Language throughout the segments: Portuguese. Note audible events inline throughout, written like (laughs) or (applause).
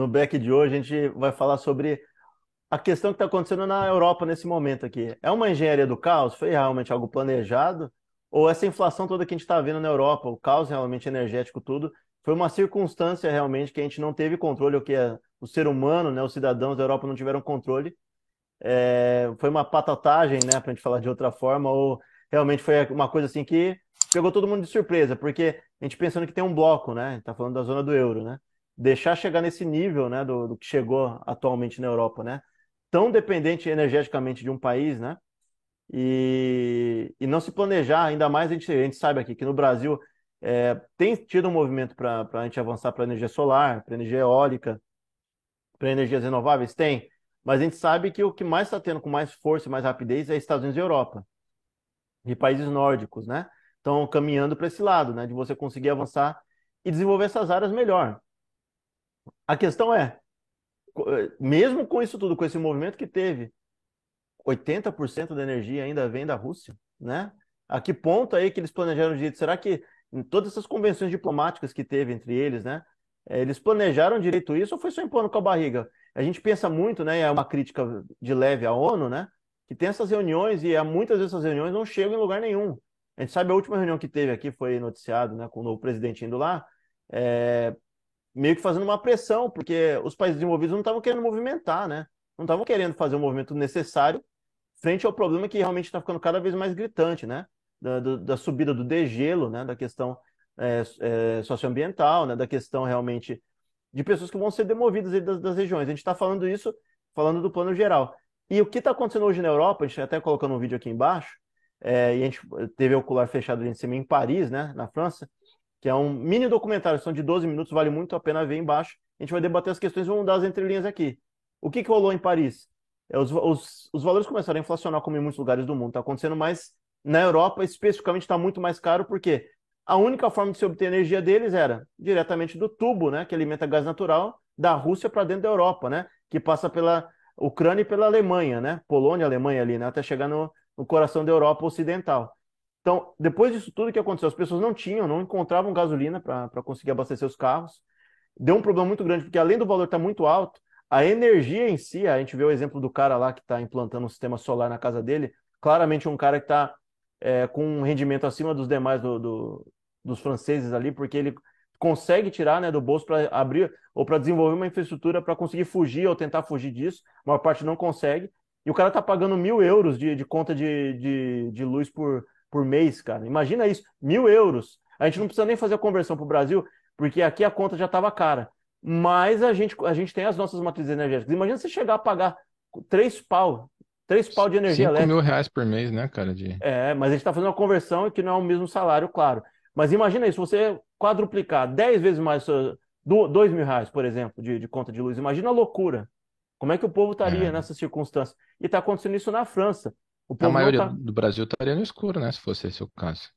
no back de hoje a gente vai falar sobre a questão que está acontecendo na Europa nesse momento aqui. É uma engenharia do caos? Foi realmente algo planejado? Ou essa inflação toda que a gente está vendo na Europa, o caos realmente energético, tudo, foi uma circunstância realmente que a gente não teve controle, ou que o ser humano, né, os cidadãos da Europa não tiveram controle. É, foi uma patatagem, né, para a gente falar de outra forma, ou realmente foi uma coisa assim que pegou todo mundo de surpresa, porque a gente pensando que tem um bloco, né, está falando da zona do euro, né, deixar chegar nesse nível, né, do, do que chegou atualmente na Europa, né, tão dependente energeticamente de um país, né, e, e não se planejar, ainda mais a gente, a gente sabe aqui que no Brasil é, tem tido um movimento para a gente avançar para energia solar, para energia eólica, para energias renováveis? Tem. Mas a gente sabe que o que mais está tendo com mais força e mais rapidez é Estados Unidos e Europa. E países nórdicos, né? Estão caminhando para esse lado, né? De você conseguir avançar e desenvolver essas áreas melhor. A questão é, mesmo com isso tudo, com esse movimento que teve, 80% da energia ainda vem da Rússia, né? A que ponto aí que eles planejaram direito? Será que em todas essas convenções diplomáticas que teve entre eles, né? É, eles planejaram direito isso ou foi só impondo com a barriga? A gente pensa muito, né? É uma crítica de leve à ONU, né? Que tem essas reuniões e muitas dessas reuniões não chegam em lugar nenhum. A gente sabe a última reunião que teve aqui foi noticiado, né? Com o novo presidente indo lá, é, meio que fazendo uma pressão, porque os países desenvolvidos não estavam querendo movimentar, né? Não estavam querendo fazer o movimento necessário frente ao problema que realmente está ficando cada vez mais gritante, né? da, da subida do degelo, né, da questão é, é, socioambiental, né, da questão realmente de pessoas que vão ser demovidas das, das regiões. A gente está falando isso, falando do plano geral. E o que está acontecendo hoje na Europa, a gente até colocando um vídeo aqui embaixo, é, e a gente teve o ocular fechado em cima em Paris, né, na França, que é um mini documentário, são de 12 minutos, vale muito a pena ver embaixo. A gente vai debater as questões, vamos dar as entrelinhas aqui. O que, que rolou em Paris? É, os, os, os valores começaram a inflacionar, como em muitos lugares do mundo. Está acontecendo mais na Europa, especificamente, está muito mais caro, porque a única forma de se obter energia deles era diretamente do tubo, né, que alimenta gás natural, da Rússia para dentro da Europa, né, que passa pela Ucrânia e pela Alemanha, né, Polônia, Alemanha ali, né, até chegar no, no coração da Europa Ocidental. Então, depois disso tudo que aconteceu, as pessoas não tinham, não encontravam gasolina para conseguir abastecer os carros. Deu um problema muito grande, porque além do valor estar tá muito alto, a energia em si, a gente vê o exemplo do cara lá que está implantando um sistema solar na casa dele, claramente um cara que está é, com um rendimento acima dos demais do, do, dos franceses ali, porque ele consegue tirar né, do bolso para abrir ou para desenvolver uma infraestrutura para conseguir fugir ou tentar fugir disso. A maior parte não consegue. E o cara tá pagando mil euros de, de conta de, de, de luz por, por mês, cara. Imagina isso, mil euros. A gente não precisa nem fazer a conversão para o Brasil, porque aqui a conta já estava cara. Mas a gente, a gente tem as nossas matrizes energéticas. Imagina você chegar a pagar três pau Três pau de energia 5 elétrica. mil reais por mês, né, cara? De... É, mas a gente está fazendo uma conversão que não é o mesmo salário, claro. Mas imagina isso, você quadruplicar 10 vezes mais, dois mil reais, por exemplo, de, de conta de luz. Imagina a loucura. Como é que o povo estaria é. nessas circunstâncias? E está acontecendo isso na França. A maioria tá... do Brasil estaria no escuro, né? Se fosse esse o caso.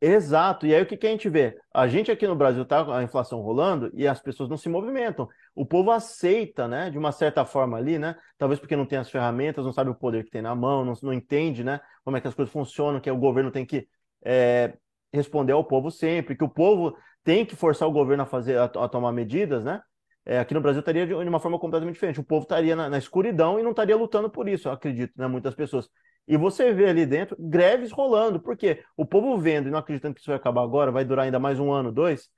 Exato. E aí o que, que a gente vê? A gente aqui no Brasil tá a inflação rolando e as pessoas não se movimentam. O povo aceita, né? De uma certa forma ali, né? Talvez porque não tem as ferramentas, não sabe o poder que tem na mão, não, não entende, né? Como é que as coisas funcionam, que o governo tem que é, responder ao povo sempre, que o povo tem que forçar o governo a fazer, a, a tomar medidas, né? É, aqui no Brasil estaria de, uma forma completamente diferente. O povo estaria na, na escuridão e não estaria lutando por isso, eu acredito, né? Muitas pessoas. E você vê ali dentro greves rolando, porque o povo vendo e não acreditando que isso vai acabar agora, vai durar ainda mais um ano, dois,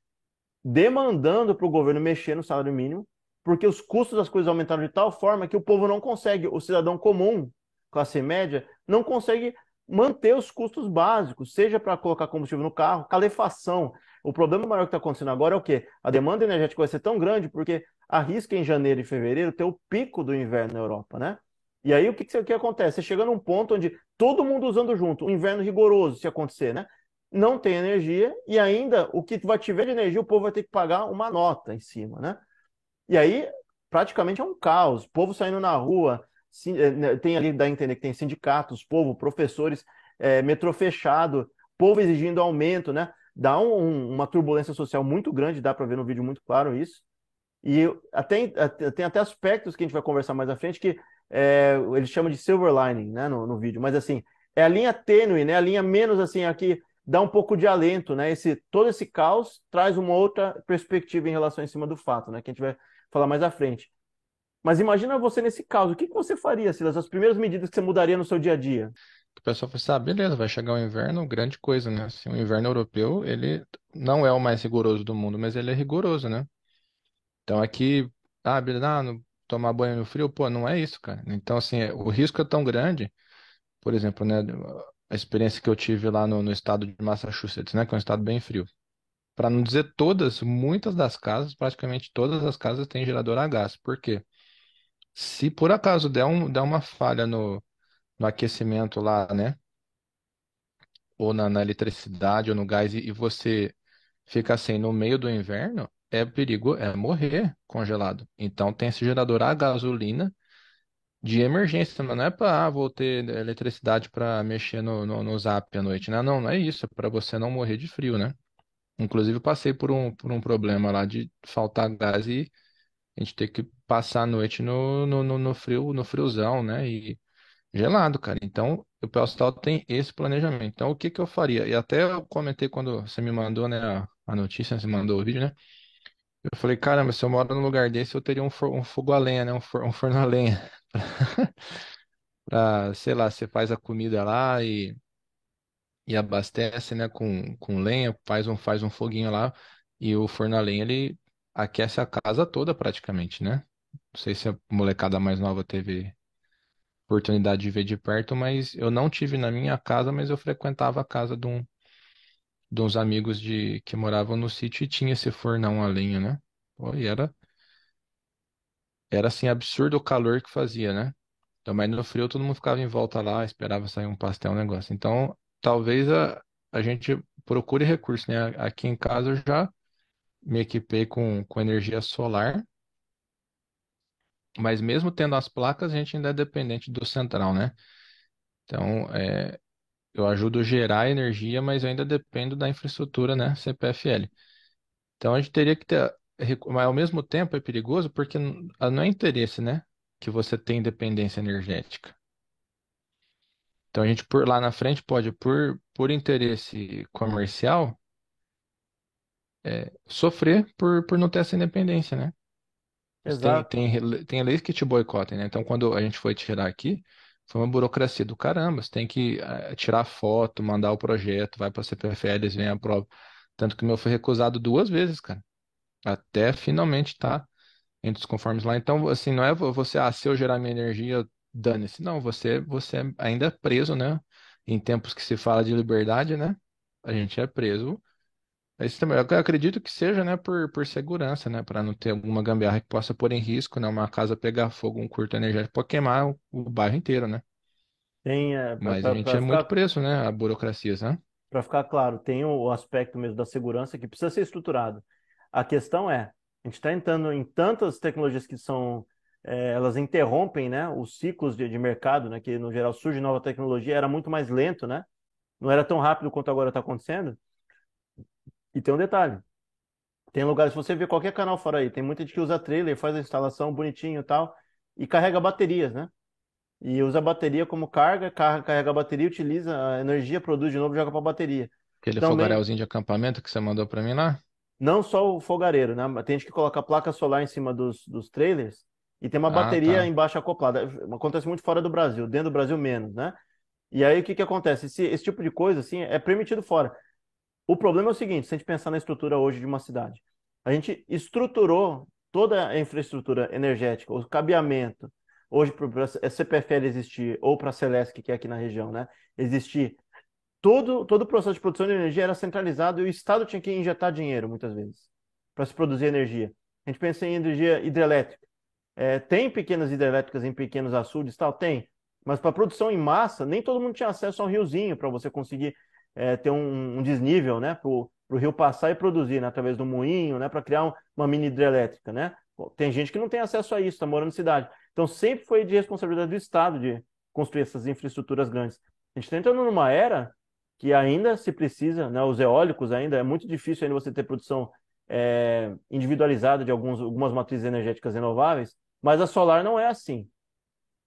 demandando para o governo mexer no salário mínimo, porque os custos das coisas aumentaram de tal forma que o povo não consegue, o cidadão comum, classe média, não consegue manter os custos básicos, seja para colocar combustível no carro, calefação. O problema maior que está acontecendo agora é o quê? A demanda energética vai ser tão grande porque arrisca em janeiro e fevereiro ter o pico do inverno na Europa, né? E aí o que, que, que acontece? Você chega num ponto onde todo mundo usando junto, um inverno rigoroso, se acontecer, né? Não tem energia e ainda o que vai tiver de energia, o povo vai ter que pagar uma nota em cima, né? E aí praticamente é um caos. Povo saindo na rua, eh, né, tem ali, dá a entender que tem sindicatos, povo, professores, é, metrô fechado, povo exigindo aumento, né? Dá um, uma turbulência social muito grande, dá para ver no vídeo muito claro isso. E até, tem até aspectos que a gente vai conversar mais à frente que é, eles chamam de silver lining, né, no, no vídeo, mas assim, é a linha tênue, né, a linha menos assim, aqui dá um pouco de alento, né, esse, todo esse caos traz uma outra perspectiva em relação em cima do fato, né, que a gente vai falar mais à frente. Mas imagina você nesse caso, o que que você faria, Silas? As primeiras medidas que você mudaria no seu dia a dia? O pessoal fala assim, ah, beleza, vai chegar o inverno, grande coisa, né? Assim, o inverno europeu, ele não é o mais rigoroso do mundo, mas ele é rigoroso, né? Então aqui, ah, beleza, ah, não- tomar banho no frio, pô, não é isso, cara. Então, assim, é- o risco é tão grande, por exemplo, né, a experiência que eu tive lá no, no estado de Massachusetts, né, que é um estado bem frio. Para não dizer todas, muitas das casas, praticamente todas as casas têm gerador a gás. Por quê? Se por acaso der, um, der uma falha no, no aquecimento lá, né? Ou na, na eletricidade ou no gás e, e você fica assim no meio do inverno, é perigo, é morrer congelado. Então tem esse gerador a gasolina de emergência, não é para, ah, vou ter eletricidade para mexer no, no, no Zap à noite, né? Não, não é isso, é para você não morrer de frio, né? Inclusive, passei por um, por um problema lá de faltar gás e a gente ter que passar a noite no, no, no, no frio, no friozão, né? E gelado, cara. Então, o pessoal tem esse planejamento. Então, o que que eu faria? E até eu comentei quando você me mandou, né, a, a notícia, você mandou o vídeo, né? Eu falei, caramba, se eu moro num lugar desse, eu teria um, for- um fogo a lenha, né? Um, for- um forno a lenha. (laughs) Pra, sei lá, você faz a comida lá e e abastece, né, com, com lenha, faz um, faz um foguinho lá e o forno a lenha ele aquece a casa toda praticamente, né? Não sei se a molecada mais nova teve oportunidade de ver de perto, mas eu não tive na minha casa, mas eu frequentava a casa de, um, de uns amigos de que moravam no sítio e tinha esse fornão a lenha, né? Pô, e era, era assim absurdo o calor que fazia, né? Então, mas no frio todo mundo ficava em volta lá, esperava sair um pastel, um negócio. Então, talvez a, a gente procure recurso, né? Aqui em casa eu já me equipei com, com energia solar, mas mesmo tendo as placas, a gente ainda é dependente do central, né? Então, é, eu ajudo a gerar energia, mas eu ainda dependo da infraestrutura, né? CPFL. Então, a gente teria que ter. recu- Mas ao mesmo tempo é perigoso porque n- não é interesse, né? Que você tem independência energética. Então a gente por lá na frente pode, por, por interesse comercial, é, sofrer por, por não ter essa independência, né? Tem, Exato. tem, rele- tem leis que te boicotem, né? Então quando a gente foi tirar aqui, foi uma burocracia do caramba. Você tem que eh, tirar foto, mandar o projeto, vai para a CPFL, eles vêm a prova. Tanto que o meu foi recusado duas vezes, cara. Até finalmente tá entre os conformes lá. Então, assim, não é vo- você, ah, se eu gerar minha energia, dane-se. Não, você, você ainda é preso, né? Em tempos que se fala de liberdade, né? A gente é preso. É isso também. Eu acredito que seja, né, por, por segurança, né? Para não ter alguma gambiarra que possa pôr em risco, né? Uma casa pegar fogo, um curto energético, pode queimar o, o bairro inteiro, né? Tem, é, Mas a gente para é muito ficar, preso, né? A burocracias, né? para ficar claro, tem o aspecto mesmo da segurança que precisa ser estruturado. A questão é, a gente está entrando em tantas tecnologias que são, é, elas interrompem, né, os ciclos de, de mercado, né, que no geral surge nova tecnologia, era muito mais lento, né? Não era tão rápido quanto agora está acontecendo. E tem um detalhe, tem lugares, se você vê qualquer canal fora aí, tem muita gente que usa trailer, faz a instalação bonitinho e tal, e carrega baterias, né? E usa a bateria como carga, car- carrega a bateria, utiliza a energia, produz de novo, joga para a bateria. Aquele Também, fogarelzinho de acampamento que você mandou para mim lá. não só o fogareiro, né? Tem gente que coloca placa solar em cima dos, dos trailers e tem uma Ah, bateria tá. embaixo acoplada. Acontece muito fora do Brasil, dentro do Brasil menos, né? E aí o que que acontece? Esse, esse tipo de coisa, assim, é permitido fora. O problema é o seguinte, se a gente pensar na estrutura hoje de uma cidade, a gente estruturou toda a infraestrutura energética, o cabeamento, hoje para a CPFL existir, ou para a Celesc, que é aqui na região, né? Existir, todo, todo o processo de produção de energia era centralizado e o Estado tinha que injetar dinheiro, muitas vezes, para se produzir energia. A gente pensa em energia hidrelétrica. É, tem pequenas hidrelétricas em pequenos açudes, tal, tem. Mas para produção em massa, nem todo mundo tinha acesso a um riozinho para você conseguir é, ter um, um desnível, né? Para o rio passar e produzir, né, através do moinho, né? Para criar um, uma mini hidrelétrica, né? Tem gente que não tem acesso a isso, está morando na cidade. Então sempre foi de responsabilidade do Estado de construir essas infraestruturas grandes. A gente está entrando numa era que ainda se precisa, né? Os eólicos ainda é muito difícil ainda você ter produção é, individualizada de alguns, algumas matrizes energéticas renováveis, mas a solar não é assim.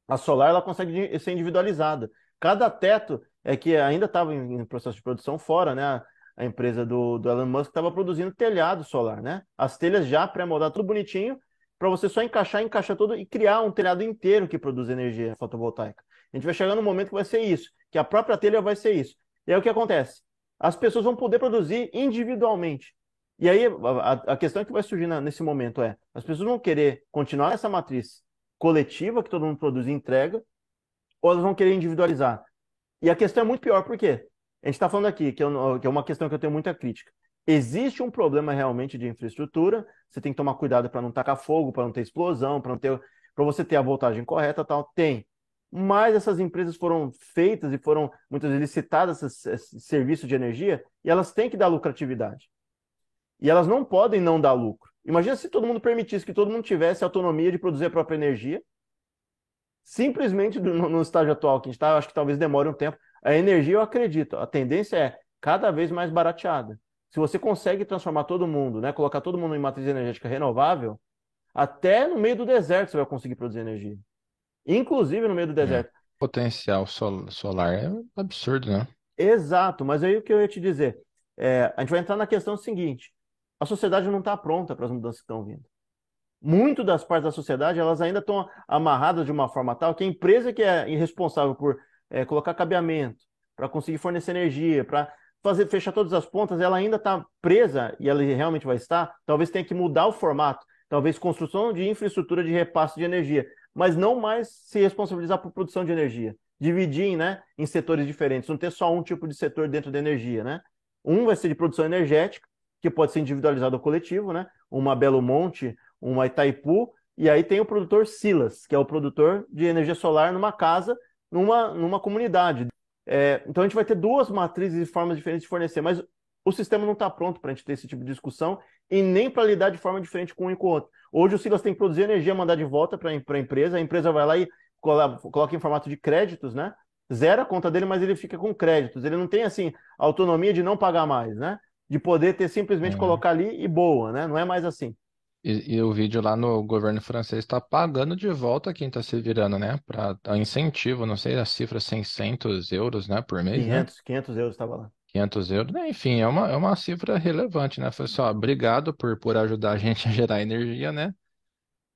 A solar ela consegue ser individualizada. Cada teto é que ainda estava em, processo de produção fora, né? A, empresa do, do Elon Musk estava produzindo telhado solar, né? As telhas já pré-moldadas, tudo bonitinho, para você só encaixar, encaixar tudo e criar um telhado inteiro que produz energia fotovoltaica. A gente vai chegar no momento que vai ser isso, que a própria telha vai ser isso. E aí o que acontece? As pessoas vão poder produzir individualmente. E aí a, a questão que vai surgir na, nesse momento é: as pessoas vão querer continuar essa matriz coletiva que todo mundo produz e entrega, ou elas vão querer individualizar. E a questão é muito pior, por quê? A gente está falando aqui, que, eu, que é uma questão que eu tenho muita crítica. Existe um problema realmente de infraestrutura, você tem que tomar cuidado para não tacar fogo, para não ter explosão, para não ter para você ter a voltagem correta, tal, tem. Mas essas empresas foram feitas e foram muitas vezes licitadas esse, esse serviço de energia e elas têm que dar lucratividade. E elas não podem não dar lucro. Imagina se todo mundo permitisse que todo mundo tivesse autonomia de produzir a própria energia. Simplesmente no, no estágio atual que a gente está, acho que talvez demore um tempo. A energia, eu acredito, a tendência é cada vez mais barateada se você consegue transformar todo mundo, né, colocar todo mundo em matriz energética renovável, até no meio do deserto você vai conseguir produzir energia. Inclusive no meio do é. deserto. É. Potencial sol solar é absurdo, né? Exato, mas aí o que eu ia te dizer? É, a gente vai entrar na questão seguinte: a sociedade não está pronta para as mudanças que estão vindo. Muito das partes da sociedade elas ainda estão amarradas de uma forma tal que a empresa que é responsável por é, colocar cabeamento, para conseguir fornecer energia, para fazer fechar todas as pontas, ela ainda está presa, e ela realmente vai estar, talvez tenha que mudar o formato, talvez construção de infraestrutura de repasse de energia, mas não mais se responsabilizar por produção de energia. Dividir né, em setores diferentes, não ter só um tipo de setor dentro da energia. Né? Um vai ser de produção energética, que pode ser individualizado ou coletivo, né? uma Belo Monte, uma Itaipu, e aí tem o produtor Silas, que é o produtor de energia solar numa casa, numa, numa comunidade. É, então a gente vai ter duas matrizes e formas diferentes de fornecer, mas o sistema não está pronto para a gente ter esse tipo de discussão e nem para lidar de forma diferente com um e com o outro. Hoje o Silas tem que produzir energia, mandar de volta para a empresa, a empresa vai lá e coloca em formato de créditos, né? Zera a conta dele, mas ele fica com créditos. Ele não tem assim autonomia de não pagar mais, né? De poder ter simplesmente é. colocar ali e boa, né? Não é mais assim. E, e, o vídeo lá no governo francês está pagando de volta quem está se virando, né? Para incentivo, não sei a cifra, 600 euros, né, por mês, 500, né? 500 euros estava lá. 500 euros, né? Enfim, é uma, é uma cifra relevante, né? Foi assim, ó, obrigado por, por ajudar a gente a gerar energia, né?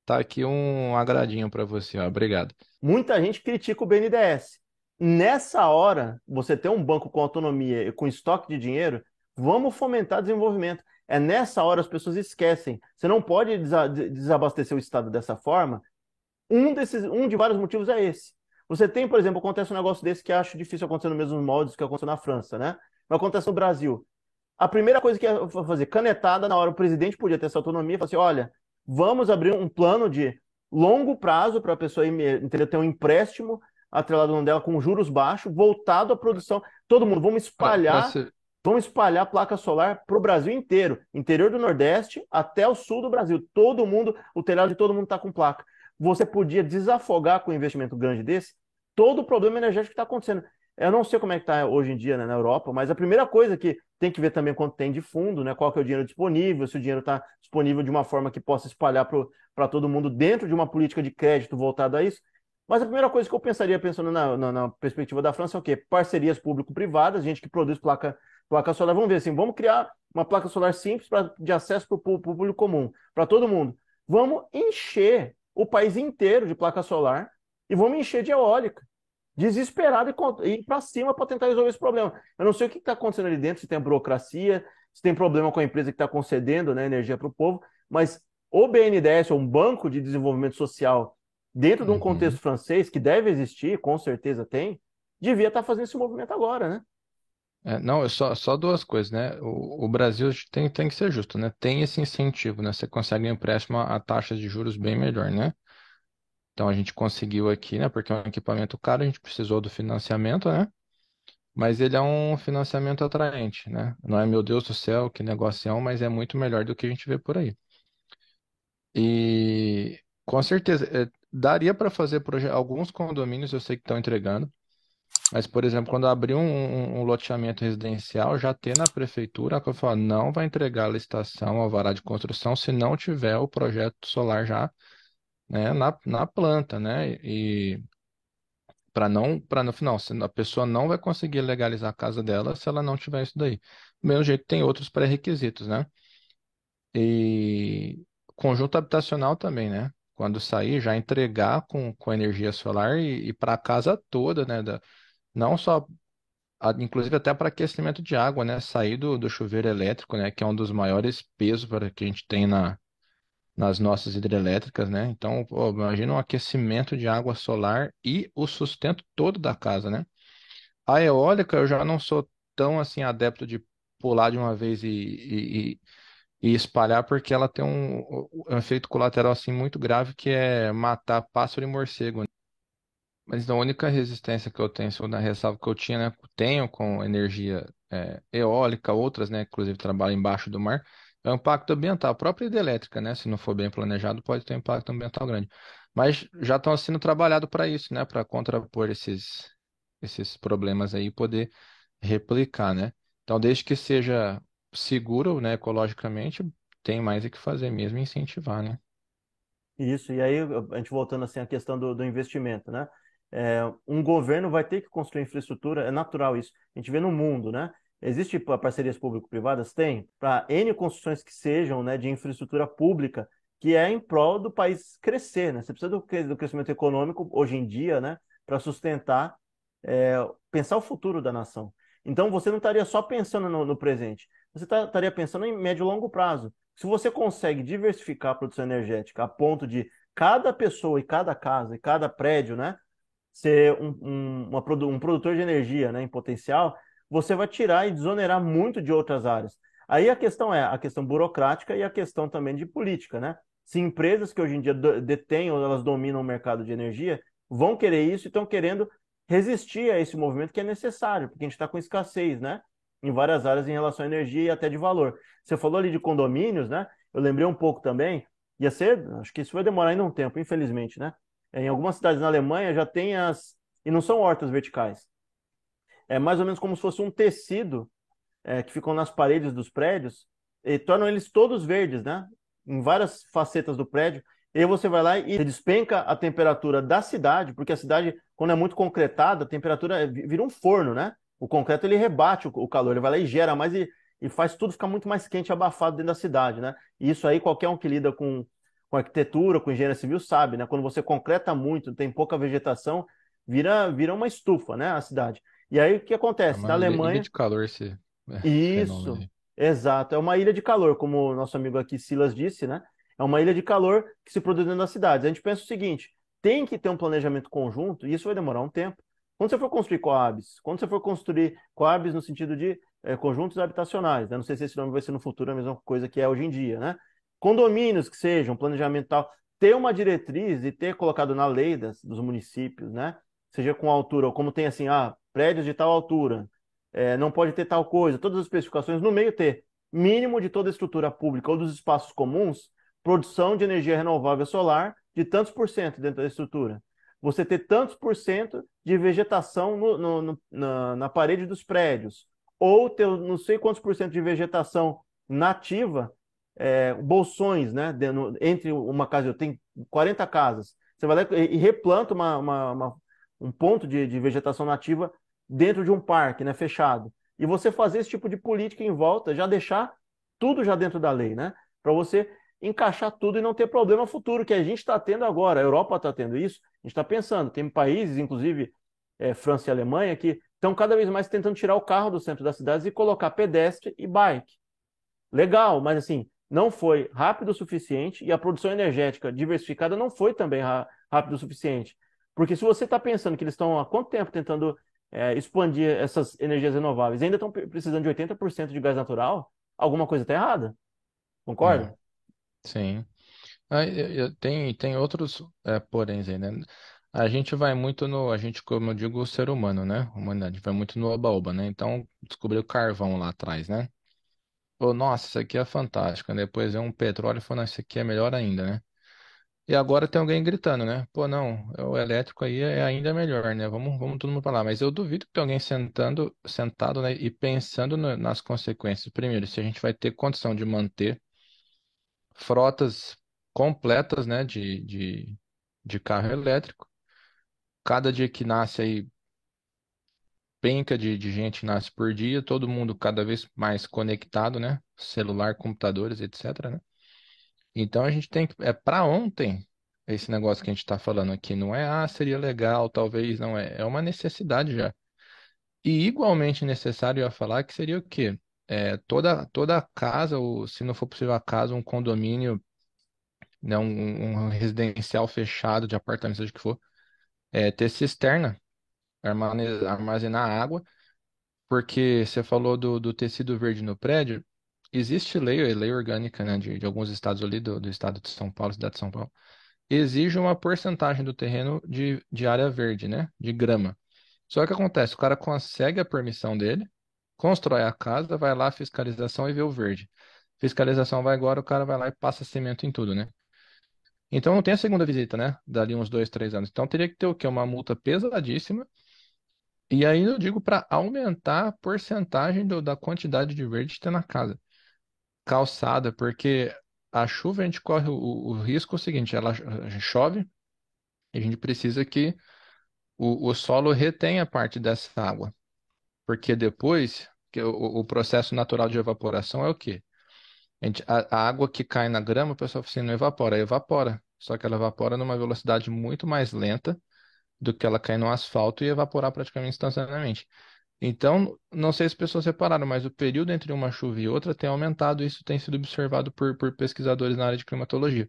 Tá aqui um agradinho para você, ó, obrigado. Muita gente critica o BNDES. Nessa hora, você ter um banco com autonomia e com estoque de dinheiro, vamos fomentar desenvolvimento. É nessa hora as pessoas esquecem. Você não pode desabastecer o Estado dessa forma. Um, desses, um de vários motivos é esse. Você tem, por exemplo, acontece um negócio desse que acho difícil acontecer no mesmo moldes que aconteceu na França, né? Mas acontece no Brasil. A primeira coisa que é fazer, canetada na hora, o presidente podia ter essa autonomia e falar assim: olha, vamos abrir um plano de longo prazo para a pessoa entendeu, ter um empréstimo atrelado no dela com juros baixos, voltado à produção. Todo mundo, vamos espalhar. Vamos espalhar placa solar para o Brasil inteiro, interior do Nordeste até o sul do Brasil. Todo mundo, o telhado de todo mundo está com placa. Você podia desafogar com um investimento grande desse todo o problema energético que está acontecendo. Eu não sei como é que está hoje em dia né, na Europa, mas a primeira coisa que tem que ver também quanto tem de fundo, né, qual que é o dinheiro disponível, se o dinheiro está disponível de uma forma que possa espalhar para todo mundo dentro de uma política de crédito voltada a isso. Mas a primeira coisa que eu pensaria, pensando na, na, na perspectiva da França, é o quê? Parcerias público-privadas, gente que produz placa placa solar, vamos ver assim, vamos criar uma placa solar simples pra, de acesso para o público comum, para todo mundo. Vamos encher o país inteiro de placa solar e vamos encher de eólica. Desesperado e ir para cima para tentar resolver esse problema. Eu não sei o que está acontecendo ali dentro, se tem burocracia, se tem problema com a empresa que está concedendo né, energia para o povo, mas o BNDES, ou um banco de desenvolvimento social, dentro de um uhum. contexto francês, que deve existir, com certeza tem, devia estar tá fazendo esse movimento agora, né? É, não, é só, só duas coisas, né? O, o Brasil tem, tem que ser justo, né? Tem esse incentivo, né? Você consegue um empréstimo a taxas de juros bem melhor, né? Então a gente conseguiu aqui, né? Porque é um equipamento caro, a gente precisou do financiamento, né? Mas ele é um financiamento atraente, né? Não é, meu Deus do céu, que negocião, mas é muito melhor do que a gente vê por aí. E com certeza, é, daria para fazer alguns condomínios, eu sei que estão entregando. Mas, por exemplo, quando abrir um, um, loteamento residencial, já ter na prefeitura que eu falo, não vai entregar a licitação ao alvará de construção se não tiver o projeto solar já né, na, na planta, né? E para não, para no final, a pessoa não vai conseguir legalizar a casa dela se ela não tiver isso daí. Do mesmo jeito, tem outros pré-requisitos, né? E conjunto habitacional também, né? Quando sair, já entregar com, com energia solar e, e para a casa toda, né? Da, não só, inclusive até para aquecimento de água, né? Sair do, do chuveiro elétrico, né? Que é um dos maiores pesos para que a gente tem na, nas nossas hidrelétricas, né? Então, pô, imagina um aquecimento de água solar e o sustento todo da casa, né? A eólica eu já não sou tão assim adepto de pular de uma vez e, e, e- e espalhar, porque ela tem um, um efeito colateral assim muito grave que é matar pássaro e morcego. Mas a única resistência que eu tenho, segunda ressalva que eu tinha, né, tenho com energia é, eólica, outras, né, inclusive trabalham embaixo do mar, é o impacto ambiental. A própria hidrelétrica, né, se não for bem planejado, pode ter um impacto ambiental grande. Mas já estão sendo trabalhado para isso, né, para contrapor esses, esses problemas aí e poder replicar, né? Então, desde que seja seguro, né, ecologicamente, tem mais o que fazer mesmo incentivar, né? Isso, e aí a gente voltando assim à questão do, do investimento, né? É, um governo vai ter que construir infraestrutura, é natural isso. A gente vê no mundo, né? Existem parcerias público-privadas? Tem, para N construções que sejam, né, de infraestrutura pública, que é em prol do país crescer, né? Você precisa do, do crescimento econômico hoje em dia, né, para sustentar, é, pensar o futuro da nação. Então você não estaria só pensando no, no presente, você tá, estaria pensando em médio e longo prazo. Se você consegue diversificar a produção energética a ponto de cada pessoa e cada casa e cada prédio, né, ser um, um, uma, um produtor de energia, né, em potencial, você vai tirar e desonerar muito de outras áreas. Aí a questão é a questão burocrática e a questão também de política, né? Se empresas que hoje em dia detêm ou elas dominam o mercado de energia vão querer isso e estão querendo resistir a esse movimento que é necessário, porque a gente está com escassez, né? Em várias áreas em relação à energia e até de valor. Você falou ali de condomínios, né? Eu lembrei um pouco também, ia ser, acho que isso vai demorar ainda um tempo, infelizmente, né? Em algumas cidades na Alemanha já tem as. E não são hortas verticais. É mais ou menos como se fosse um tecido é, que ficam nas paredes dos prédios e tornam eles todos verdes, né? Em várias facetas do prédio. E você vai lá e despenca a temperatura da cidade, porque a cidade, quando é muito concretada, a temperatura vira um forno, né? O concreto ele rebate o calor, ele vai lá e gera mais e, e faz tudo ficar muito mais quente abafado dentro da cidade, né? E isso aí qualquer um que lida com, com arquitetura, com engenharia civil sabe, né? Quando você concreta muito, tem pouca vegetação, vira, vira uma estufa, né? A cidade. E aí o que acontece? É Na Alemanha. ilha de calor esse é, Isso, exato. É uma ilha de calor, como o nosso amigo aqui Silas disse, né? É uma ilha de calor que se produz dentro das cidades. A gente pensa o seguinte: tem que ter um planejamento conjunto, e isso vai demorar um tempo. Quando você for construir coabs, quando você for construir coabs no sentido de é, conjuntos habitacionais, né? não sei se esse nome vai ser no futuro a mesma coisa que é hoje em dia, né? Condomínios que sejam, planejamento tal, ter uma diretriz e ter colocado na lei das, dos municípios, né? Seja com altura, ou como tem assim, ah, prédios de tal altura, é, não pode ter tal coisa, todas as especificações, no meio ter mínimo de toda a estrutura pública ou dos espaços comuns, produção de energia renovável solar de tantos por cento dentro da estrutura. Você ter tantos por cento de vegetação no, no, no, na, na parede dos prédios, ou ter não sei quantos por cento de vegetação nativa, é, bolsões, né? entre uma casa, eu tenho 40 casas, você vai lá e replanta uma, uma, uma um ponto de, de, vegetação nativa dentro de um parque, né, fechado. E você fazer esse tipo de política em volta, já deixar tudo já dentro da lei, né? Para você encaixar tudo e não ter problema futuro, que a gente está tendo agora. A Europa está tendo isso, a gente está pensando. Tem países, inclusive é, França e Alemanha, que estão cada vez mais tentando tirar o carro do centro das cidades e colocar pedestre e bike. Legal, mas assim, não foi rápido o suficiente e a produção energética diversificada não foi também rápido o suficiente. Porque se você está pensando que eles estão há quanto tempo tentando é, expandir essas energias renováveis ainda estão precisando de 80% de gás natural, alguma coisa está errada. Concorda? É, sim. Ah, tem, tem outros é, poréns aí, né? A gente vai muito no, a gente, como eu digo, o ser humano, né? Humanidade vai muito no oba-oba, né? Então, descobriu carvão lá atrás, né? Pô, nossa, isso aqui é fantástico. Depois é um petróleo, falou, isso aqui é melhor ainda, né? E agora tem alguém gritando, né? Pô, não, o elétrico aí é ainda melhor, né? Vamos, vamos todo mundo para lá. Mas eu duvido que tenha alguém sentando, sentado, né, e pensando no, nas consequências. Primeiro, se a gente vai ter condição de manter frotas completas, né, de, de, de carro elétrico. Cada dia que nasce aí, penca de, de gente nasce por dia, todo mundo cada vez mais conectado, né? Celular, computadores, etc, né? Então a gente tem que. É para ontem esse negócio que a gente está falando aqui. Não é, ah, seria legal, talvez, não é. É uma necessidade já. E igualmente necessário eu falar que seria o quê? É, toda, toda casa, ou se não for possível a casa, um condomínio, né, um, um residencial fechado de apartamento, seja o que for, é, ter cisterna, armazenar água, porque você falou do, do tecido verde no prédio, existe lei, lei orgânica, né, de, de alguns estados ali, do, do estado de São Paulo, cidade de São Paulo, exige uma porcentagem do terreno de, de área verde, né, de grama. Só que acontece, o cara consegue a permissão dele, constrói a casa, vai lá, fiscalização e vê o verde. Fiscalização vai agora, o cara vai lá e passa cimento em tudo, né? Então não tem a segunda visita, né? Dali uns dois, três anos. Então teria que ter o quê? Uma multa pesadíssima. E aí eu digo para aumentar a porcentagem do, da quantidade de verde que tem na casa. Calçada, porque a chuva a gente corre o, o risco é o seguinte, ela chove e a gente precisa que o, o solo retenha parte dessa água. Porque depois, que o, o processo natural de evaporação é o quê? A, gente, a, a água que cai na grama, o pessoal fala assim, não evapora, evapora. Só que ela evapora numa velocidade muito mais lenta do que ela cair no asfalto e evaporar praticamente instantaneamente. Então, não sei se as pessoas repararam, mas o período entre uma chuva e outra tem aumentado, isso tem sido observado por, por pesquisadores na área de climatologia.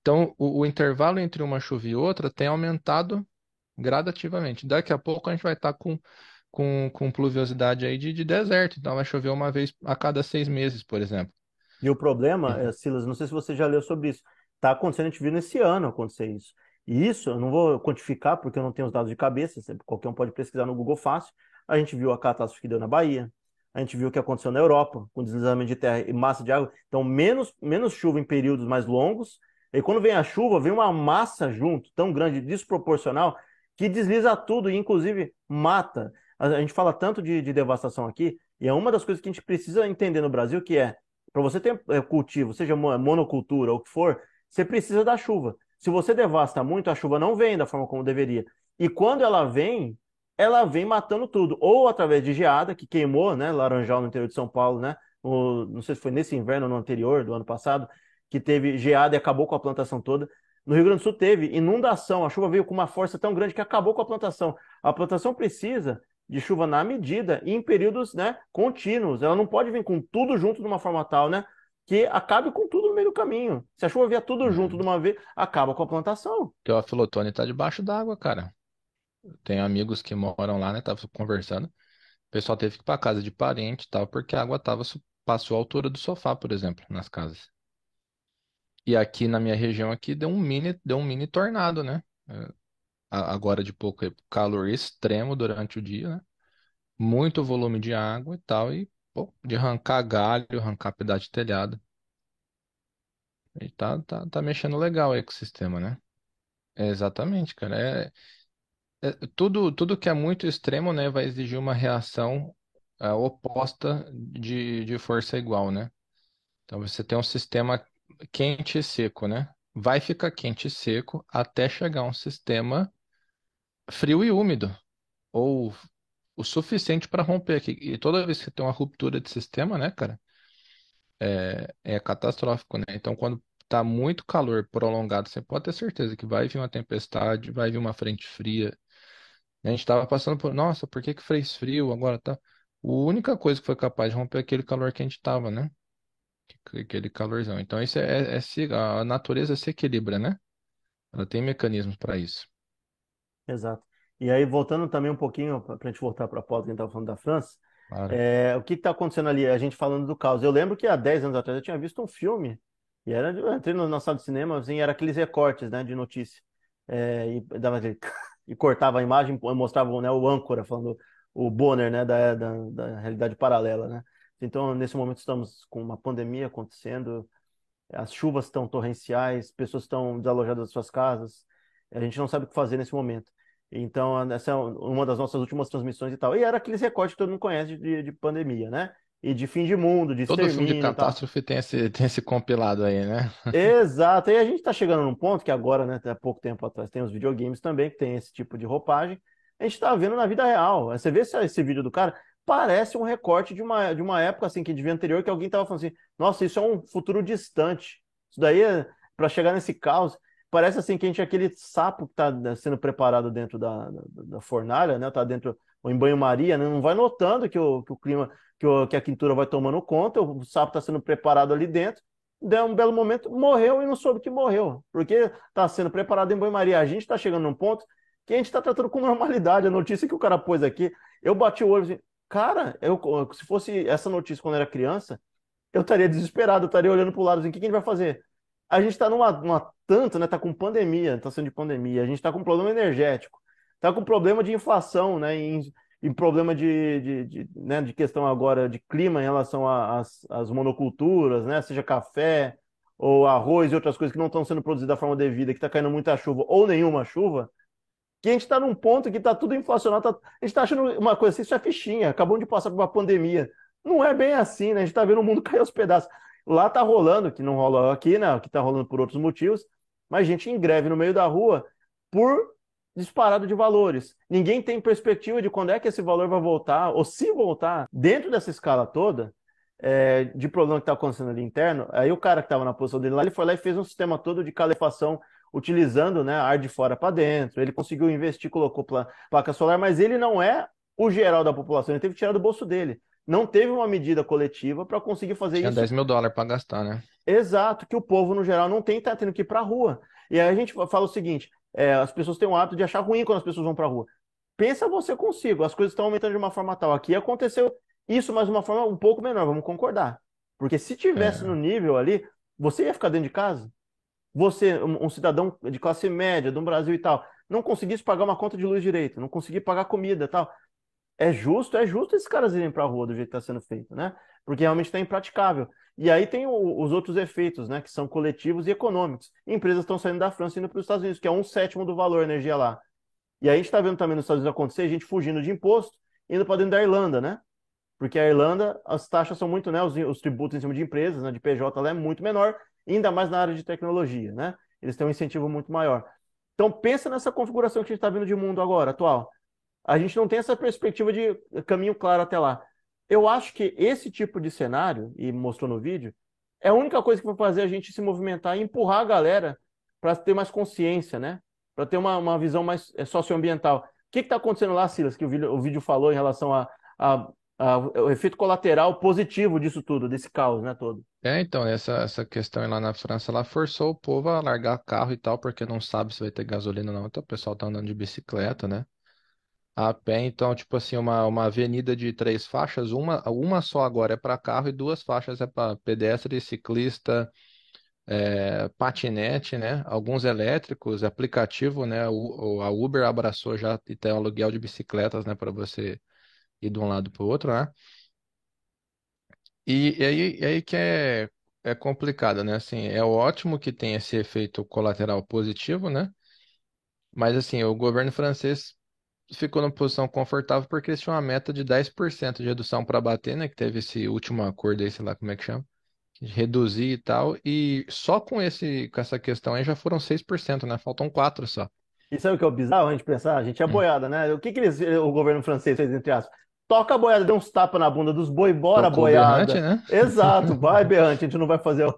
Então, o, o intervalo entre uma chuva e outra tem aumentado gradativamente. Daqui a pouco a gente vai estar com, com, com pluviosidade aí de, de deserto, então vai chover uma vez a cada seis meses, por exemplo. E o problema, é, Silas, não sei se você já leu sobre isso, está acontecendo, a gente viu nesse ano acontecer isso. E isso, eu não vou quantificar porque eu não tenho os dados de cabeça, qualquer um pode pesquisar no Google fácil. A gente viu a catástrofe que deu na Bahia, a gente viu o que aconteceu na Europa, com deslizamento de terra e massa de água. Então, menos, menos chuva em períodos mais longos. E quando vem a chuva, vem uma massa junto, tão grande, desproporcional, que desliza tudo e, inclusive, mata. A gente fala tanto de, de devastação aqui, e é uma das coisas que a gente precisa entender no Brasil, que é, para você ter é, cultivo, seja monocultura ou o que for, você precisa da chuva. Se você devasta muito, a chuva não vem da forma como deveria. E quando ela vem, ela vem matando tudo. Ou através de geada, que queimou, né? Laranjal no interior de São Paulo, né? O, não sei se foi nesse inverno ou no anterior, do ano passado, que teve geada e acabou com a plantação toda. No Rio Grande do Sul teve inundação, a chuva veio com uma força tão grande que acabou com a plantação. A plantação precisa de chuva na medida e em períodos né, contínuos. Ela não pode vir com tudo junto de uma forma tal, né? Que acabe com tudo no meio do caminho. Se a chuva vier tudo uhum. junto de uma vez, acaba com a plantação. Teófilo Otoni tá debaixo d'água, cara. Tenho amigos que moram lá, né? Tava conversando. O pessoal teve que ir pra casa de parente e tal, porque a água tava, passou a altura do sofá, por exemplo, nas casas. E aqui na minha região aqui deu um mini, deu um mini tornado, né? É, agora de pouco, calor extremo durante o dia, né? Muito volume de água e tal, e De arrancar galho, arrancar pedaço de telhado. E tá, tá, tá mexendo legal o ecossistema, né? É, exatamente, cara. É, é, tudo, tudo que é muito extremo, né, vai exigir uma reação é, oposta de, de força igual, né? Então você tem um sistema quente e seco, né? Vai ficar quente e seco até chegar um sistema frio e úmido, ou o suficiente para romper aqui. E toda vez que tem uma ruptura de sistema, né, cara, é, é catastrófico, né? Então, quando tá muito calor prolongado, você pode ter certeza que vai vir uma tempestade, vai vir uma frente fria. A gente tava passando por, nossa, por que que fez frio agora tá? A única coisa que foi capaz de romper é aquele calor que a gente tava, né? Aquele calorzão. Então, isso é, é, é a natureza se equilibra, né? Ela tem mecanismos para isso. Exato. E aí, voltando também um pouquinho, para a gente voltar para a pauta que a gente estava falando da França, Claro. é, o que está acontecendo ali? A gente falando do caos. Eu lembro que há 10 anos atrás eu tinha visto um filme, e era, eu entrei no, na sala de cinema, assim, era aqueles recortes né, de notícia. É, e, dava, (laughs) e cortava a imagem, mostrava né, o âncora falando o Bonner né, da, da, da realidade paralela. Né? Então, nesse momento, estamos com uma pandemia acontecendo, as chuvas estão torrenciais, pessoas estão desalojadas das suas casas, a gente não sabe o que fazer nesse momento. Então, essa é uma das nossas últimas transmissões e tal. E era aqueles recortes que todo mundo conhece de, de pandemia, né? E de fim de mundo, de Todo filme de catástrofe tem esse, tem esse compilado aí, né? Exato. E a gente está chegando num ponto que agora, né, há pouco tempo atrás, tem os videogames também, que tem esse tipo de roupagem. A gente está vendo na vida real. Você vê esse, esse vídeo do cara, parece um recorte de uma, de uma época assim, que devia anterior, que alguém estava falando assim, nossa, isso é um futuro distante. Isso daí, é, para chegar nesse caos, parece assim que a gente é aquele sapo que está né, sendo preparado dentro da, da, da fornalha, né? Está dentro ou em banho-maria, né? não vai notando que o, que o clima, que, o, que a quintura vai tomando conta, o sapo está sendo preparado ali dentro, deu um belo momento, morreu e não soube que morreu, porque está sendo preparado em banho-maria. A gente está chegando num ponto que a gente está tratando com normalidade. A notícia que o cara pôs aqui, eu bati o olho assim, cara, eu, se fosse essa notícia quando eu era criança, eu estaria desesperado, eu estaria olhando para o lado assim, o que, que a gente vai fazer? A gente está numa, numa tanto, né? Está com pandemia, está sendo de pandemia, a gente está com problema energético, está com problema de inflação, né? Em, em problema de, de, de, né, de questão agora de clima em relação às monoculturas, né? Seja café ou arroz e outras coisas que não estão sendo produzidas da forma devida, que está caindo muita chuva ou nenhuma chuva, que a gente está num ponto que está tudo inflacionado. Tá, a gente está achando uma coisa assim, isso é fichinha, acabamos de passar por uma pandemia. Não é bem assim, né? A gente está vendo o mundo (laughs) cair aos pedaços. Lá tá rolando, que não rola aqui, né? Que tá rolando por outros motivos, mas gente em greve no meio da rua por disparado de valores. Ninguém tem perspectiva de quando é que esse valor vai voltar, ou se voltar, dentro dessa escala toda, é, de problema que está acontecendo ali interno. Aí o cara que estava na posição dele lá, ele foi lá e fez um sistema todo de calefação utilizando né, ar de fora para dentro. Ele conseguiu investir, colocou placa solar, mas ele não é o geral da população, ele teve que tirar do bolso dele não teve uma medida coletiva para conseguir fazer Tinha isso. 10 mil dólares para gastar, né? Exato, que o povo, no geral, não tem, tá tendo que ir para a rua. E aí a gente fala o seguinte: é, as pessoas têm o hábito de achar ruim quando as pessoas vão para a rua. Pensa você consigo, as coisas estão aumentando de uma forma tal. Aqui aconteceu isso, mas de uma forma um pouco menor, vamos concordar. Porque se tivesse é. no nível ali, você ia ficar dentro de casa? Você, um, um cidadão de classe média, do Brasil e tal, não conseguisse pagar uma conta de luz direito, não conseguir pagar comida e tal é justo, é justo esses caras irem para a rua do jeito que está sendo feito, né? Porque realmente está impraticável. E aí tem o, os outros efeitos, né? Que são coletivos e econômicos. Empresas estão saindo da França e indo para os Estados Unidos, que é um sétimo do valor da energia lá. E aí a gente está vendo também nos Estados Unidos acontecer, gente fugindo de imposto, indo para dentro da Irlanda, né? Porque a Irlanda, as taxas são muito, né? Os, os tributos em cima de empresas, né? De PJ lá é muito menor, ainda mais na área de tecnologia, né? Eles têm um incentivo muito maior. Então pensa nessa configuração que a gente está vendo de mundo agora, atual a gente não tem essa perspectiva de caminho claro até lá. Eu acho que esse tipo de cenário, e mostrou no vídeo, é a única coisa que vai fazer a gente se movimentar e empurrar a galera para ter mais consciência, né? Para ter uma, uma visão mais é, socioambiental. O que está acontecendo lá, Silas, que o vídeo, o vídeo falou em relação a, a, o efeito colateral positivo disso tudo, desse caos, né, todo? É, então, essa, essa questão lá na França, ela forçou o povo a largar carro e tal, porque não sabe se vai ter gasolina ou não. Então, o pessoal tá andando de bicicleta, né? A pé. Então, tipo assim, uma, uma avenida de três faixas, uma, uma só agora é para carro e duas faixas é para pedestre, ciclista, é, patinete, né? Alguns elétricos, aplicativo, né? O, a Uber abraçou já e tem aluguel de bicicletas, né? Para você ir de um lado para o outro, né? E, e aí, aí que é, é complicado, né? Assim, é ótimo que tem esse efeito colateral positivo, né? Mas assim, o governo francês ficou numa posição confortável porque eles tinham uma meta de 10% de redução para bater, né? Que teve esse último acordo aí, sei lá como é que chama. Reduzir e tal. E só com esse, com essa questão aí já foram 6%, né? Faltam 4 só. E sabe o que é o bizarro a gente pensar? A gente é hum. boiada, né? O que, que eles, o governo francês fez, entre aspas? Toca a boiada, deu uns tapas na bunda dos boi, bora Tocou boiada. Berrante, né? Exato, (laughs) vai berrante. A gente não vai fazer o,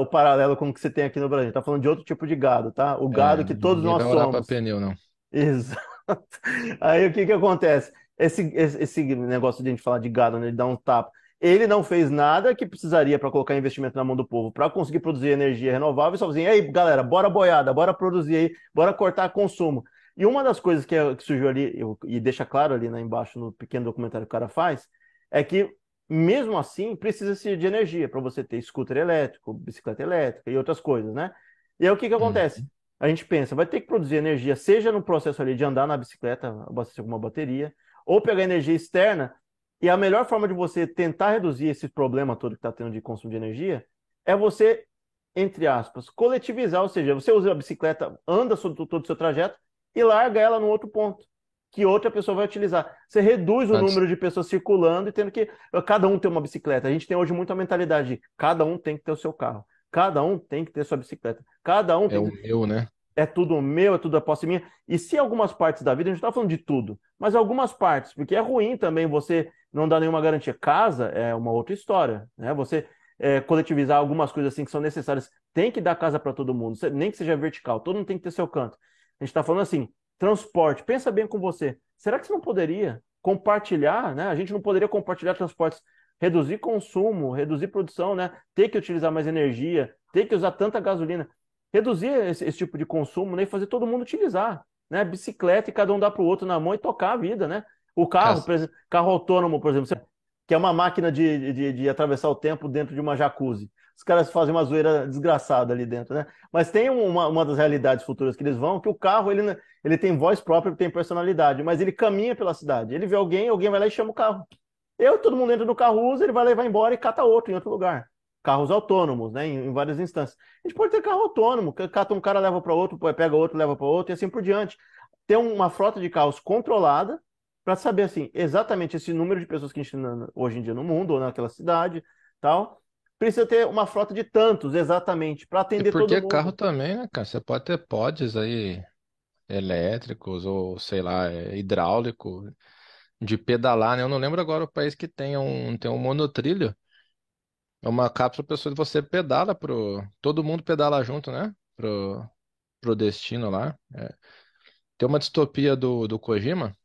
o paralelo com o que você tem aqui no Brasil. A gente tá falando de outro tipo de gado, tá? O gado é, que todos nós somos. Não vai pneu, não. Exato. (laughs) (laughs) Aí o que que acontece? Esse, esse, negócio de a gente falar de gado, né, de dar um tapa, ele não fez nada que precisaria para colocar investimento na mão do povo, para conseguir produzir energia renovável, só assim, aí galera, bora boiada, bora produzir aí, bora cortar consumo. E uma das coisas que, é, que surgiu ali, eu, e deixa claro ali né, embaixo no pequeno documentário que o cara faz, é que mesmo assim precisa-se de energia para você ter scooter elétrico, bicicleta elétrica e outras coisas, né? E aí o que que acontece? Uhum a gente pensa, vai ter que produzir energia, seja no processo ali de andar na bicicleta, abastecer com uma bateria, ou pegar energia externa. E a melhor forma de você tentar reduzir esse problema todo que está tendo de consumo de energia é você, entre aspas, coletivizar, ou seja, você usa a bicicleta, anda todo, todo o seu trajeto e larga ela no outro ponto que outra pessoa vai utilizar. Você reduz o Antes... número de pessoas circulando e tendo que cada um ter uma bicicleta. A gente tem hoje muita mentalidade de cada um tem que ter o seu carro. Cada um tem que ter sua bicicleta. Cada um é tem. O meu, né? É tudo meu, é tudo a posse minha. E se algumas partes da vida, a gente não está falando de tudo, mas algumas partes, porque é ruim também você não dar nenhuma garantia. Casa é uma outra história, né? Você é, coletivizar algumas coisas assim que são necessárias. Tem que dar casa para todo mundo, nem que seja vertical, todo mundo tem que ter seu canto. A gente está falando assim, transporte, pensa bem com você. Será que você não poderia compartilhar, né? A gente não poderia compartilhar transportes, reduzir consumo, reduzir produção, né? Ter que utilizar mais energia, ter que usar tanta gasolina. Reduzir esse, esse tipo de consumo né? e fazer todo mundo utilizar, né? Bicicleta e cada um dá para o outro na mão e tocar a vida, né? O carro, exemplo, carro autônomo, por exemplo, que é uma máquina de, de, de, atravessar o tempo dentro de uma jacuzzi. Os caras fazem uma zoeira desgraçada ali dentro, né? Mas tem uma, uma das realidades futuras que eles vão, que o carro ele, ele tem voz própria, tem personalidade, mas ele caminha pela cidade. Ele vê alguém, alguém vai lá e chama o carro. Eu, todo mundo entra no carro, usa, ele vai lá vai embora e cata outro em outro lugar. Carros autônomos, né? Em, em várias instâncias. A gente pode ter carro autônomo, cata um cara, leva para outro, pega outro, leva para outro e assim por diante. Ter uma frota de carros controlada, para saber assim exatamente esse número de pessoas que a gente tem hoje em dia no mundo ou naquela cidade, tal. Precisa ter uma frota de tantos exatamente para atender todo porque mundo. carro também, né, cara? Você pode ter pods aí elétricos ou sei lá, é, hidráulico de pedalar, né? Eu não lembro agora o país que tem um tem um monotrilho. É uma cápsula pessoa você pedala pro todo mundo pedala junto, né? Pro pro destino lá. É. Tem uma distopia do, do Kojima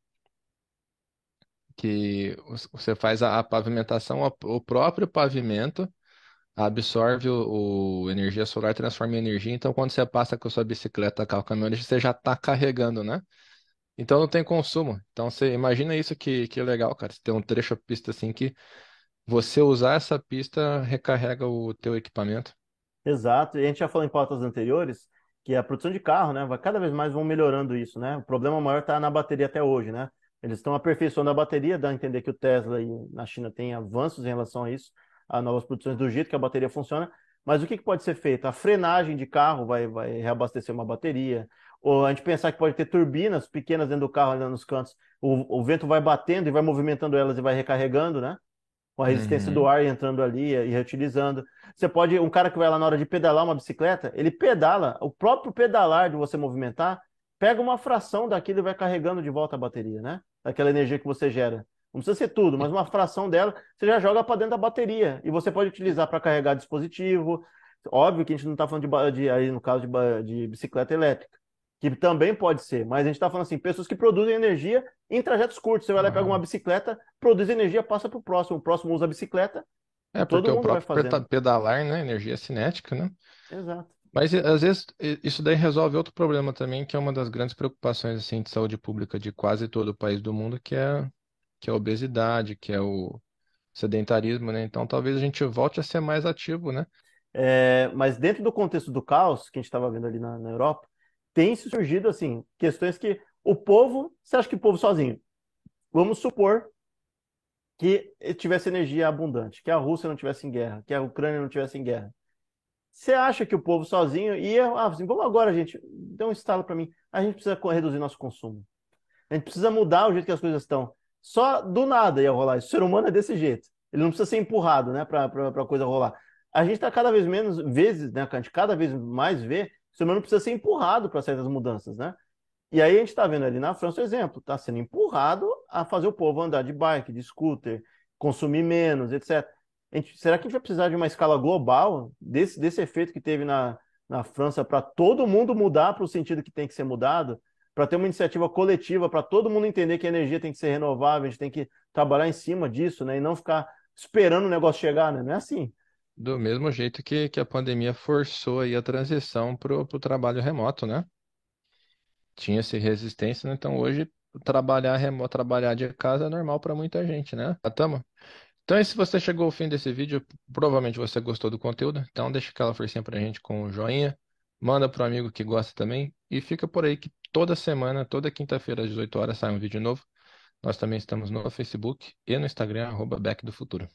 que você faz a, pavimentação, o próprio pavimento absorve o, o, energia solar, transforma em energia. Então, quando você passa com a sua bicicleta, carro, caminhonete, você já está carregando, né? Então não tem consumo. Então você imagina isso que, que legal, cara. Você tem um trecho de pista assim que você usar essa pista recarrega o teu equipamento. Exato. E a gente já falou em pautas anteriores que a produção de carro, né, vai cada vez mais vão melhorando isso, né? O problema maior está na bateria até hoje, né? Eles estão aperfeiçoando a bateria, dá a entender que o Tesla e na China tem avanços em relação a isso, a novas produções do jeito que a bateria funciona. Mas o que, que pode ser feito? A frenagem de carro vai, vai reabastecer uma bateria. Ou a gente pensar que pode ter turbinas pequenas dentro do carro, ali nos cantos. O, o vento vai batendo e vai movimentando elas e vai recarregando, né? Com a resistência uhum. do ar entrando ali e reutilizando. Você pode, um cara que vai lá na hora de pedalar uma bicicleta, ele pedala, o próprio pedalar de você movimentar, pega uma fração daquilo e vai carregando de volta a bateria, né? daquela energia que você gera. Não precisa ser tudo, mas uma fração dela você já joga para dentro da bateria. E você pode utilizar para carregar dispositivo. Óbvio que a gente não está falando de, de, aí no caso de, de bicicleta elétrica, que também pode ser, mas a gente está falando assim, pessoas que produzem energia em trajetos curtos. Você vai lá e pega uma bicicleta, produz energia, passa para o próximo. O próximo usa a bicicleta. É, porque o próprio pedalar, né? Energia cinética, né? Exato. Mas às vezes isso daí resolve outro problema também, que é uma das grandes preocupações assim de saúde pública de quase todo o país do mundo, que é que é a obesidade, que é o sedentarismo, né? Então talvez a gente volte a ser mais ativo, né? É, mas dentro do contexto do caos que a gente estava vendo ali na, na Europa, tem surgido assim questões que o povo, você acha que o povo sozinho? Vamos supor que tivesse energia abundante, que a Rússia não tivesse em guerra, que a Ucrânia não tivesse em guerra você acha que o povo sozinho ia, ah, assim, vamos agora, gente, dê um estalo para mim. A gente precisa reduzir nosso consumo. A gente precisa mudar o jeito que as coisas estão. Só do nada ia rolar. O ser humano é desse jeito. Ele não precisa ser empurrado, né, para a coisa rolar. A gente está cada vez menos vezes, né, a gente cada vez mais vê, o ser humano precisa ser empurrado para certas mudanças, né? E aí a gente está vendo ali na França o exemplo, está sendo empurrado a fazer o povo andar de bike, de scooter, consumir menos, etc gente, será que a gente vai precisar de uma escala global desse, desse efeito que teve na, na França para todo mundo mudar para o sentido que tem que ser mudado? Para ter uma iniciativa coletiva, para todo mundo entender que a energia tem que ser renovável, a gente tem que trabalhar em cima disso, né? E não ficar esperando o negócio chegar, né? Não é assim. Do mesmo jeito que, que a pandemia forçou aí a transição para o trabalho remoto, né? Tinha-se resistência, né? Então hoje trabalhar remoto, trabalhar de casa é normal para muita gente, né? Tamo. Então, e se você chegou ao fim desse vídeo, provavelmente você gostou do conteúdo. Então, deixa aquela forcinha pra gente com o joinha, manda pro amigo que gosta também e fica por aí que toda semana, toda quinta-feira às 18 horas sai um vídeo novo. Nós também estamos no Facebook e no Instagram, arroba Back do Futuro.